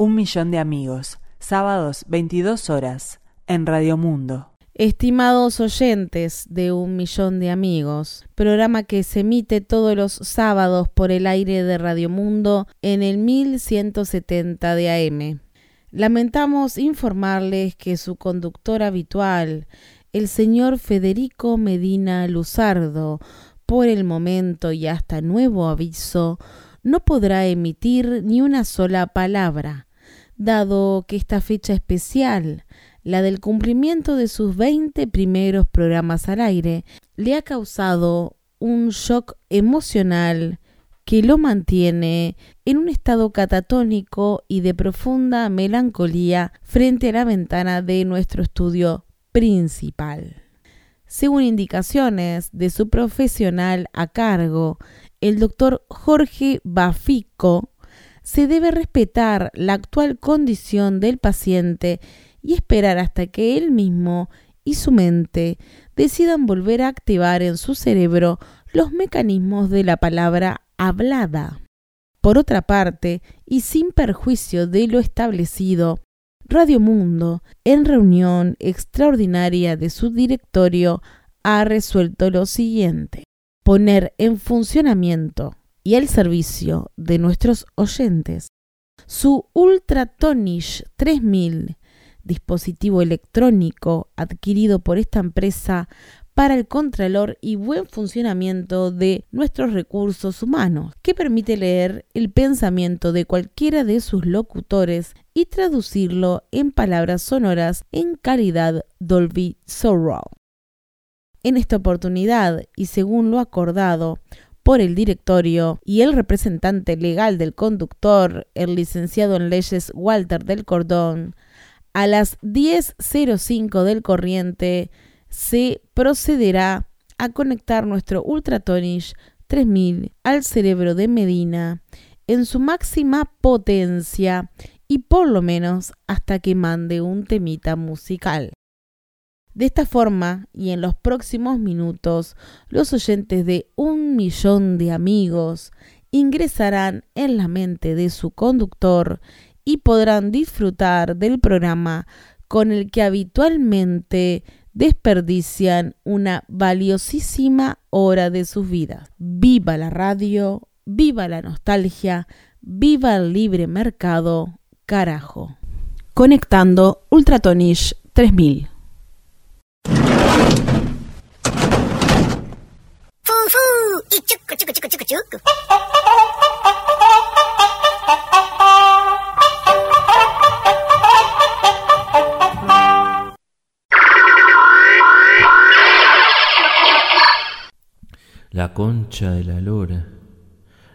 Un millón de amigos, sábados 22 horas, en Radio Mundo. Estimados oyentes de Un Millón de Amigos, programa que se emite todos los sábados por el aire de Radio Mundo en el 1170 de AM. Lamentamos informarles que su conductor habitual, el señor Federico Medina Luzardo, por el momento y hasta nuevo aviso, no podrá emitir ni una sola palabra dado que esta fecha especial, la del cumplimiento de sus 20 primeros programas al aire, le ha causado un shock emocional que lo mantiene en un estado catatónico y de profunda melancolía frente a la ventana de nuestro estudio principal. Según indicaciones de su profesional a cargo, el doctor Jorge Bafico, se debe respetar la actual condición del paciente y esperar hasta que él mismo y su mente decidan volver a activar en su cerebro los mecanismos de la palabra hablada. Por otra parte, y sin perjuicio de lo establecido, Radio Mundo, en reunión extraordinaria de su directorio, ha resuelto lo siguiente. Poner en funcionamiento y el servicio de nuestros oyentes. Su Ultratonish 3000, dispositivo electrónico adquirido por esta empresa para el contralor y buen funcionamiento de nuestros recursos humanos, que permite leer el pensamiento de cualquiera de sus locutores y traducirlo en palabras sonoras en calidad Dolby Surround. En esta oportunidad, y según lo acordado, por el directorio y el representante legal del conductor, el licenciado en leyes Walter del Cordón, a las 10.05 del corriente se procederá a conectar nuestro Ultratonish 3000 al cerebro de Medina en su máxima potencia y por lo menos hasta que mande un temita musical. De esta forma, y en los próximos minutos, los oyentes de un millón de amigos ingresarán en la mente de su conductor y podrán disfrutar del programa con el que habitualmente desperdician una valiosísima hora de sus vidas. Viva la radio, viva la nostalgia, viva el libre mercado, carajo. Conectando Ultratonish 3000. La concha de la lora,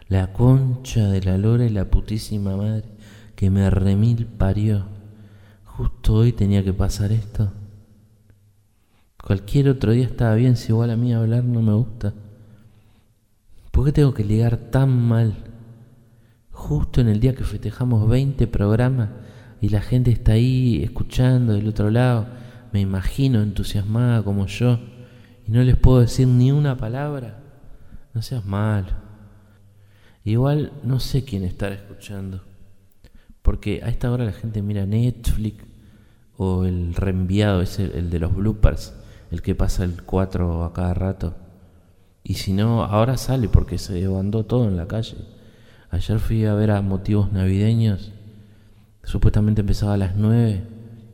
la concha de la lora y la putísima madre que me remil parió. Justo hoy tenía que pasar esto. Cualquier otro día estaba bien, si igual a mí hablar no me gusta. ¿Por qué tengo que ligar tan mal? Justo en el día que festejamos 20 programas y la gente está ahí escuchando del otro lado, me imagino entusiasmada como yo, y no les puedo decir ni una palabra. No seas mal. Igual no sé quién estará escuchando. Porque a esta hora la gente mira Netflix o el reenviado, es el de los bloopers el que pasa el 4 a cada rato. Y si no, ahora sale porque se levantó todo en la calle. Ayer fui a ver a motivos navideños. Supuestamente empezaba a las 9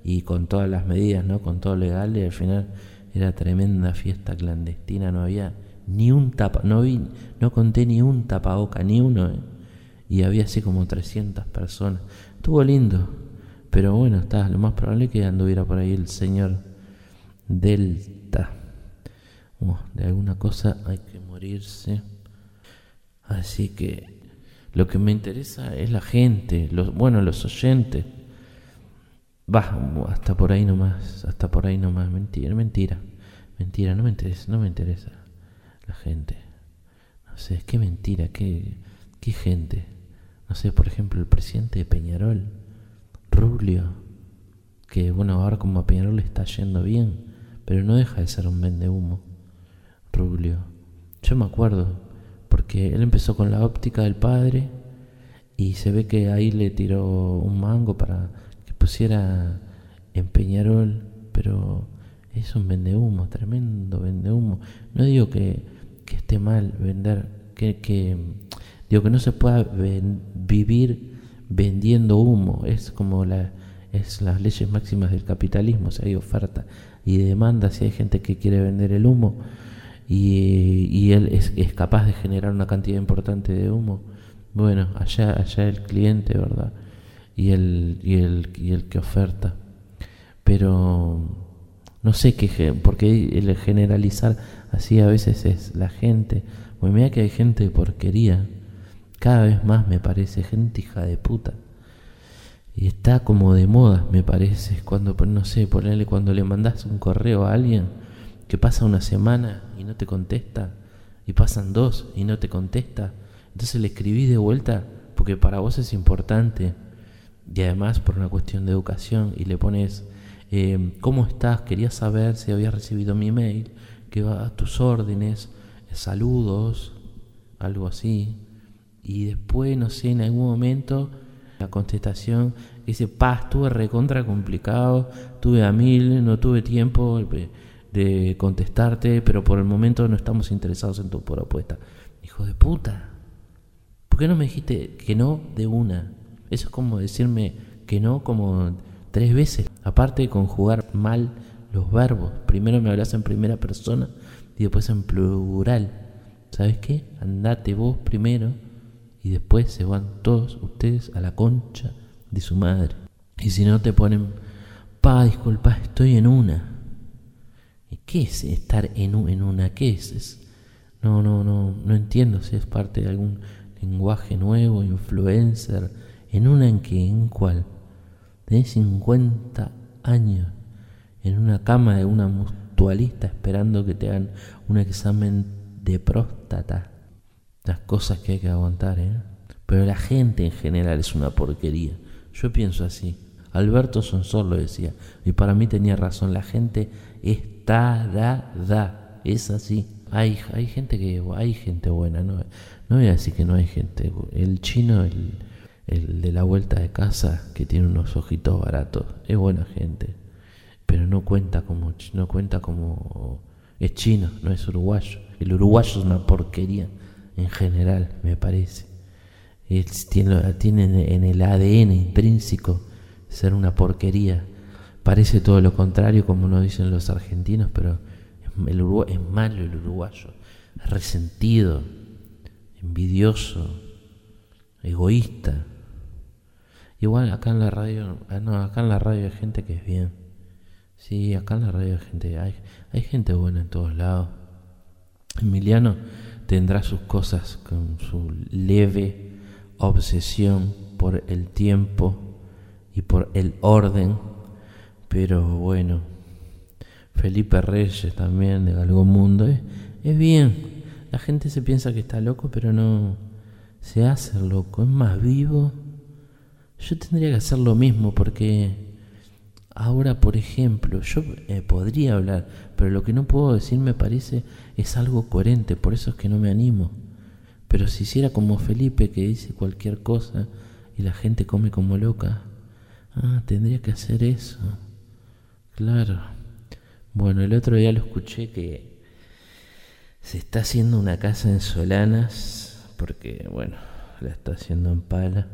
y con todas las medidas, ¿no? Con todo legal y al final era tremenda fiesta clandestina, no había ni un tapa, no vi, no conté ni un tapaboca, ni uno, ¿eh? y había así como 300 personas. Estuvo lindo, pero bueno, está, lo más probable es que anduviera por ahí el señor delta. de alguna cosa hay que morirse. Así que lo que me interesa es la gente, los, bueno, los oyentes. Va, hasta por ahí nomás, hasta por ahí nomás. Mentira, mentira, mentira, no me interesa, no me interesa la gente. No sé, que mentira, qué, qué gente. No sé, por ejemplo, el presidente de Peñarol, Rubio, que bueno, ahora como a Peñarol le está yendo bien, pero no deja de ser un vende humo. Rubio. Yo me acuerdo, porque él empezó con la óptica del padre y se ve que ahí le tiró un mango para que pusiera en Peñarol, pero es un vendehumo, tremendo vendehumo. No digo que, esté mal vender, que digo que no se pueda vivir vendiendo humo, es como la, es las leyes máximas del capitalismo, si hay oferta y demanda, si hay gente que quiere vender el humo y, y él es, capaz de generar una cantidad importante de humo, bueno, allá, allá el cliente, ¿verdad? Y el, y el, y el que oferta. Pero no sé qué, porque el generalizar así a veces es la gente. Pues mira que hay gente de porquería. Cada vez más me parece gente hija de puta. Y está como de moda, me parece. Cuando, no sé, ponerle cuando le mandas un correo a alguien que pasa una semana y no te contesta. Y pasan dos y no te contesta entonces le escribí de vuelta porque para vos es importante y además por una cuestión de educación y le pones, eh, ¿cómo estás? Quería saber si habías recibido mi mail, que va a tus órdenes, saludos, algo así. Y después, no sé, en algún momento la contestación dice, paz, estuve recontra complicado, tuve a mil, no tuve tiempo de contestarte, pero por el momento no estamos interesados en tu propuesta. Hijo de puta. ¿Por qué no me dijiste que no de una? Eso es como decirme que no como tres veces. Aparte de conjugar mal los verbos. Primero me hablas en primera persona y después en plural. ¿Sabes qué? Andate vos primero y después se van todos ustedes a la concha de su madre. Y si no te ponen, pa, disculpa, estoy en una. ¿Y qué es estar en, en una? ¿Qué es? es? No, no, no, no entiendo si es parte de algún lenguaje nuevo, influencer, en una en que, en cual, tenés 50 años en una cama de una mutualista esperando que te hagan un examen de próstata. Las cosas que hay que aguantar, ¿eh? Pero la gente en general es una porquería. Yo pienso así. Alberto Sonsor lo decía. Y para mí tenía razón. La gente es Es así. Hay, hay gente que hay gente buena, no, no voy a decir que no hay gente. El chino, el, el de la vuelta de casa, que tiene unos ojitos baratos, es buena gente, pero no cuenta como no cuenta como es chino, no es uruguayo. El uruguayo es una porquería en general, me parece. tiene, tiene en el ADN intrínseco ser una porquería. Parece todo lo contrario, como nos dicen los argentinos, pero el es malo el uruguayo, es resentido, envidioso, egoísta. Igual acá en la radio, ah, no, acá en la radio hay gente que es bien. Sí, acá en la radio hay gente, hay, hay gente buena en todos lados. Emiliano tendrá sus cosas con su leve obsesión por el tiempo y por el orden, pero bueno, Felipe Reyes también de algún Mundo, es, es bien. La gente se piensa que está loco, pero no se hace loco, es más vivo. Yo tendría que hacer lo mismo porque ahora, por ejemplo, yo eh, podría hablar, pero lo que no puedo decir me parece es algo coherente, por eso es que no me animo. Pero si hiciera como Felipe que dice cualquier cosa y la gente come como loca, ah, tendría que hacer eso. Claro. Bueno, el otro día lo escuché que se está haciendo una casa en Solanas, porque, bueno, la está haciendo en pala,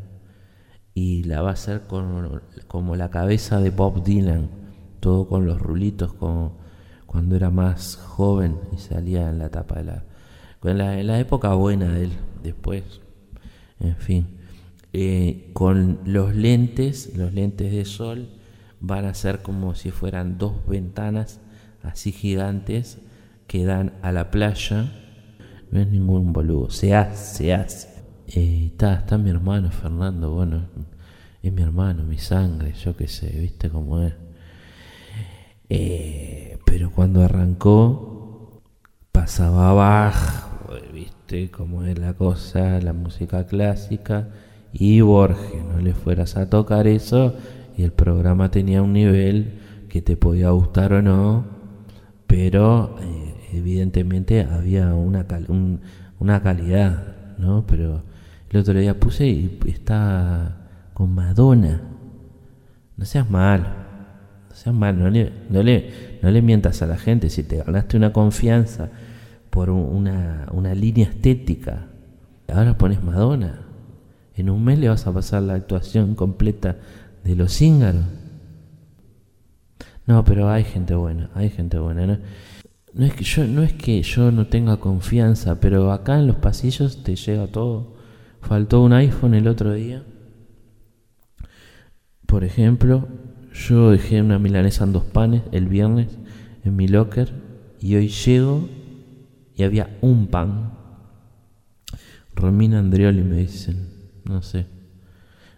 y la va a hacer con, como la cabeza de Bob Dylan, todo con los rulitos, como cuando era más joven y salía en la tapa de la... En la, época buena de él, después, en fin. Eh, con los lentes, los lentes de sol, van a ser como si fueran dos ventanas así gigantes que dan a la playa. No es ningún boludo, se hace, se hace. Eh, está, está mi hermano Fernando, bueno, es mi hermano, mi sangre, yo qué sé, viste cómo es. Eh, pero cuando arrancó, pasaba abajo, viste cómo es la cosa, la música clásica. Y Borges, no le fueras a tocar eso, y el programa tenía un nivel que te podía gustar o no, pero eh, evidentemente había una, una calidad, ¿no? Pero El otro día puse y está con Madonna. No seas malo. No seas malo. No le, no le, no le mientas a la gente. Si te ganaste una confianza por una, una línea estética, ahora pones Madonna. En un mes le vas a pasar la actuación completa de los cíngaros. No, pero hay gente buena, hay gente buena. ¿no? No es que yo no es que yo no tenga confianza, pero acá en los pasillos te llega todo. Faltó un iPhone el otro día. Por ejemplo, yo dejé una milanesa en dos panes el viernes en mi locker y hoy llego y había un pan. Romina Andrioli me dicen, no sé.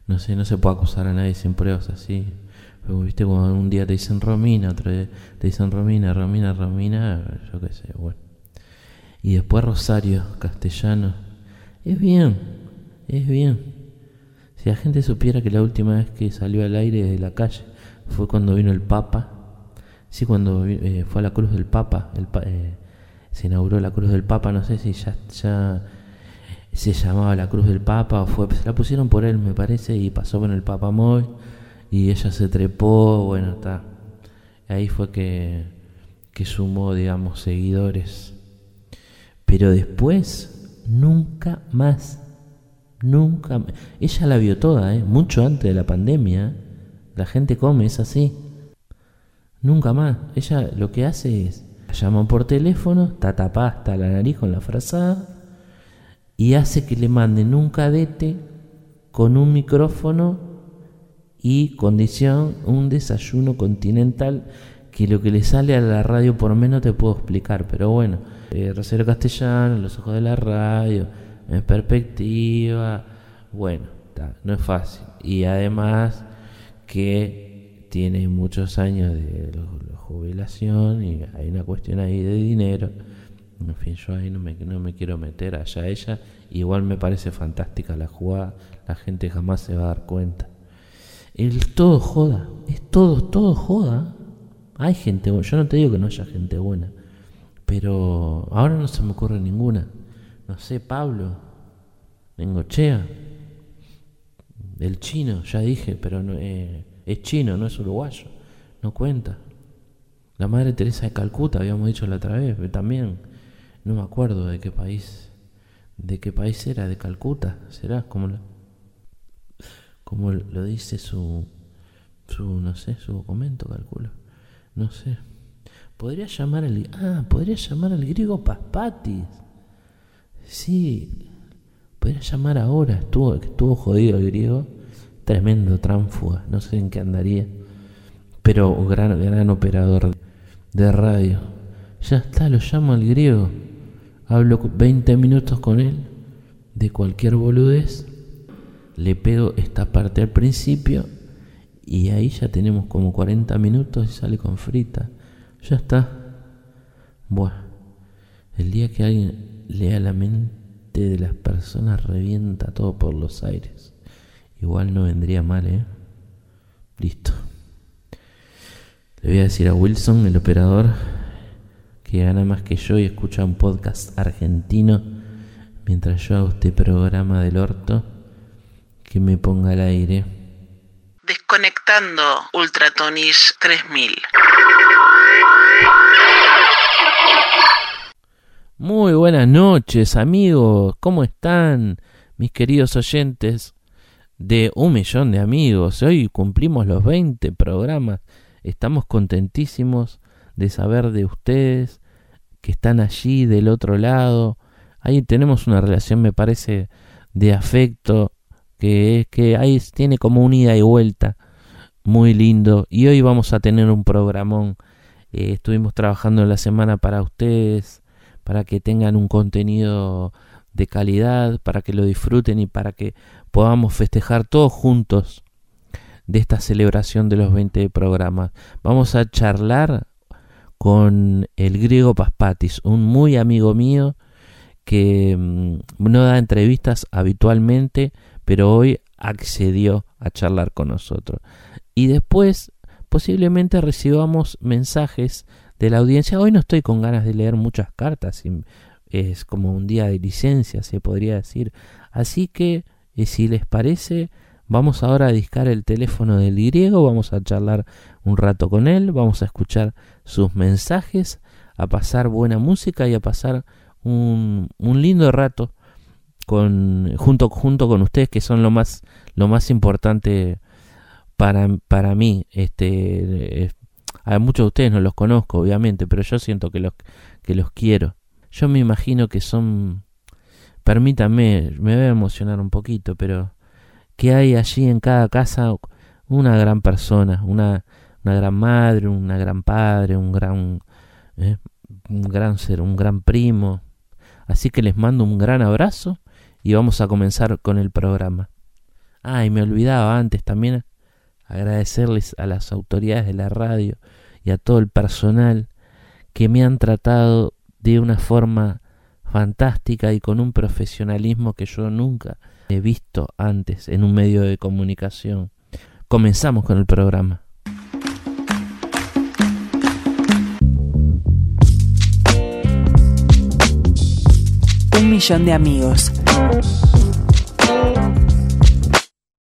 No sé, no se puede acusar a nadie sin pruebas así. Pero viste cuando un día te dicen Romina, otro día te dicen Romina, Romina, Romina, yo qué sé, bueno. Y después Rosario, castellano. Es bien, es bien. Si la gente supiera que la última vez que salió al aire de la calle fue cuando vino el Papa. Sí, cuando eh, fue a la Cruz del Papa. El, eh, se inauguró la Cruz del Papa, no sé si ya, ya se llamaba la Cruz del Papa fue. Se la pusieron por él, me parece, y pasó con el Papa Moy y ella se trepó, bueno, está. Ahí fue que, que sumó, digamos, seguidores. Pero después, nunca más. Nunca. Ella la vio toda, ¿eh? mucho antes de la pandemia. La gente come, es así. Nunca más. Ella lo que hace es, llama por teléfono, está tapada hasta la nariz con la frazada y hace que le manden un cadete con un micrófono y condición un desayuno continental que lo que le sale a la radio por menos te puedo explicar, pero bueno, eh, Rosero Castellano, Los Ojos de la Radio, en perspectiva, bueno, no es fácil. Y además que tiene muchos años de, jubilación y hay una cuestión ahí de dinero. En fin, yo ahí no me, no me quiero meter allá ella. Igual me parece fantástica la jugada, la gente jamás se va a dar cuenta. El todo joda, es todo, todo joda. Hay gente buena, yo no te digo que no haya gente buena, pero ahora no se me ocurre ninguna. No sé, Pablo, Nengochea, el chino, ya dije, pero no, eh, es chino, no es uruguayo, no cuenta. La Madre Teresa de Calcuta, habíamos dicho la otra vez, también, no me acuerdo de qué país, de qué país era, de Calcuta, será como la como lo dice su, su, no sé, su documento, calculo. No sé. Podría llamar al, ah, podría llamar al griego Paspatis. Sí, podría llamar ahora. Estuvo, estuvo jodido el griego. Tremendo tránfuga, no sé en qué andaría. Pero gran, gran operador de radio. Ya está, lo llamo al griego. Hablo 20 minutos con él de cualquier boludez le pego esta parte al principio y ahí ya tenemos como 40 minutos y sale con frita. Ya está. Bueno, el día que alguien lea la mente de las personas revienta todo por los aires. Igual no vendría mal, ¿eh? Listo. Le voy a decir a Wilson, el operador, que gana más que yo y escucha un podcast argentino mientras yo hago este programa del orto que me ponga al aire. Desconectando Ultratonis 3000. Muy buenas noches amigos, ¿cómo están mis queridos oyentes de un millón de amigos? Hoy cumplimos los 20 programas, estamos contentísimos de saber de ustedes que están allí del otro lado. Ahí tenemos una relación, me parece, de afecto que, que ahí tiene como un ida y vuelta muy lindo. Y hoy vamos a tener un programón. Eh, estuvimos trabajando la semana para ustedes, para que tengan un contenido de calidad, para que lo disfruten y para que podamos festejar todos juntos de esta celebración de los 20 programas. Vamos a charlar con el griego Paspatis, un muy amigo mío que mm, no da entrevistas habitualmente, pero hoy accedió a charlar con nosotros. Y después posiblemente recibamos mensajes de la audiencia. Hoy no estoy con ganas de leer muchas cartas, es como un día de licencia, se podría decir. Así que, y si les parece, vamos ahora a discar el teléfono del griego, vamos a charlar un rato con él, vamos a escuchar sus mensajes, a pasar buena música y a pasar un, lindo rato con, junto, junto con ustedes, que son lo más, lo más importante para, para mí. Este, a muchos de ustedes no los conozco, obviamente, pero yo siento que los, que los quiero. Yo me imagino que son, permítanme, me voy a emocionar un poquito, pero que hay allí en cada casa una gran persona, una, una gran madre, una gran padre, un gran, eh, un gran ser, un gran primo. Así que les mando un gran abrazo y vamos a comenzar con el programa. Ah, y me olvidaba antes también agradecerles a las autoridades de la radio y a todo el personal que me han tratado de una forma fantástica y con un profesionalismo que yo nunca he visto antes en un medio de comunicación. Comenzamos con el programa. Un millón de amigos.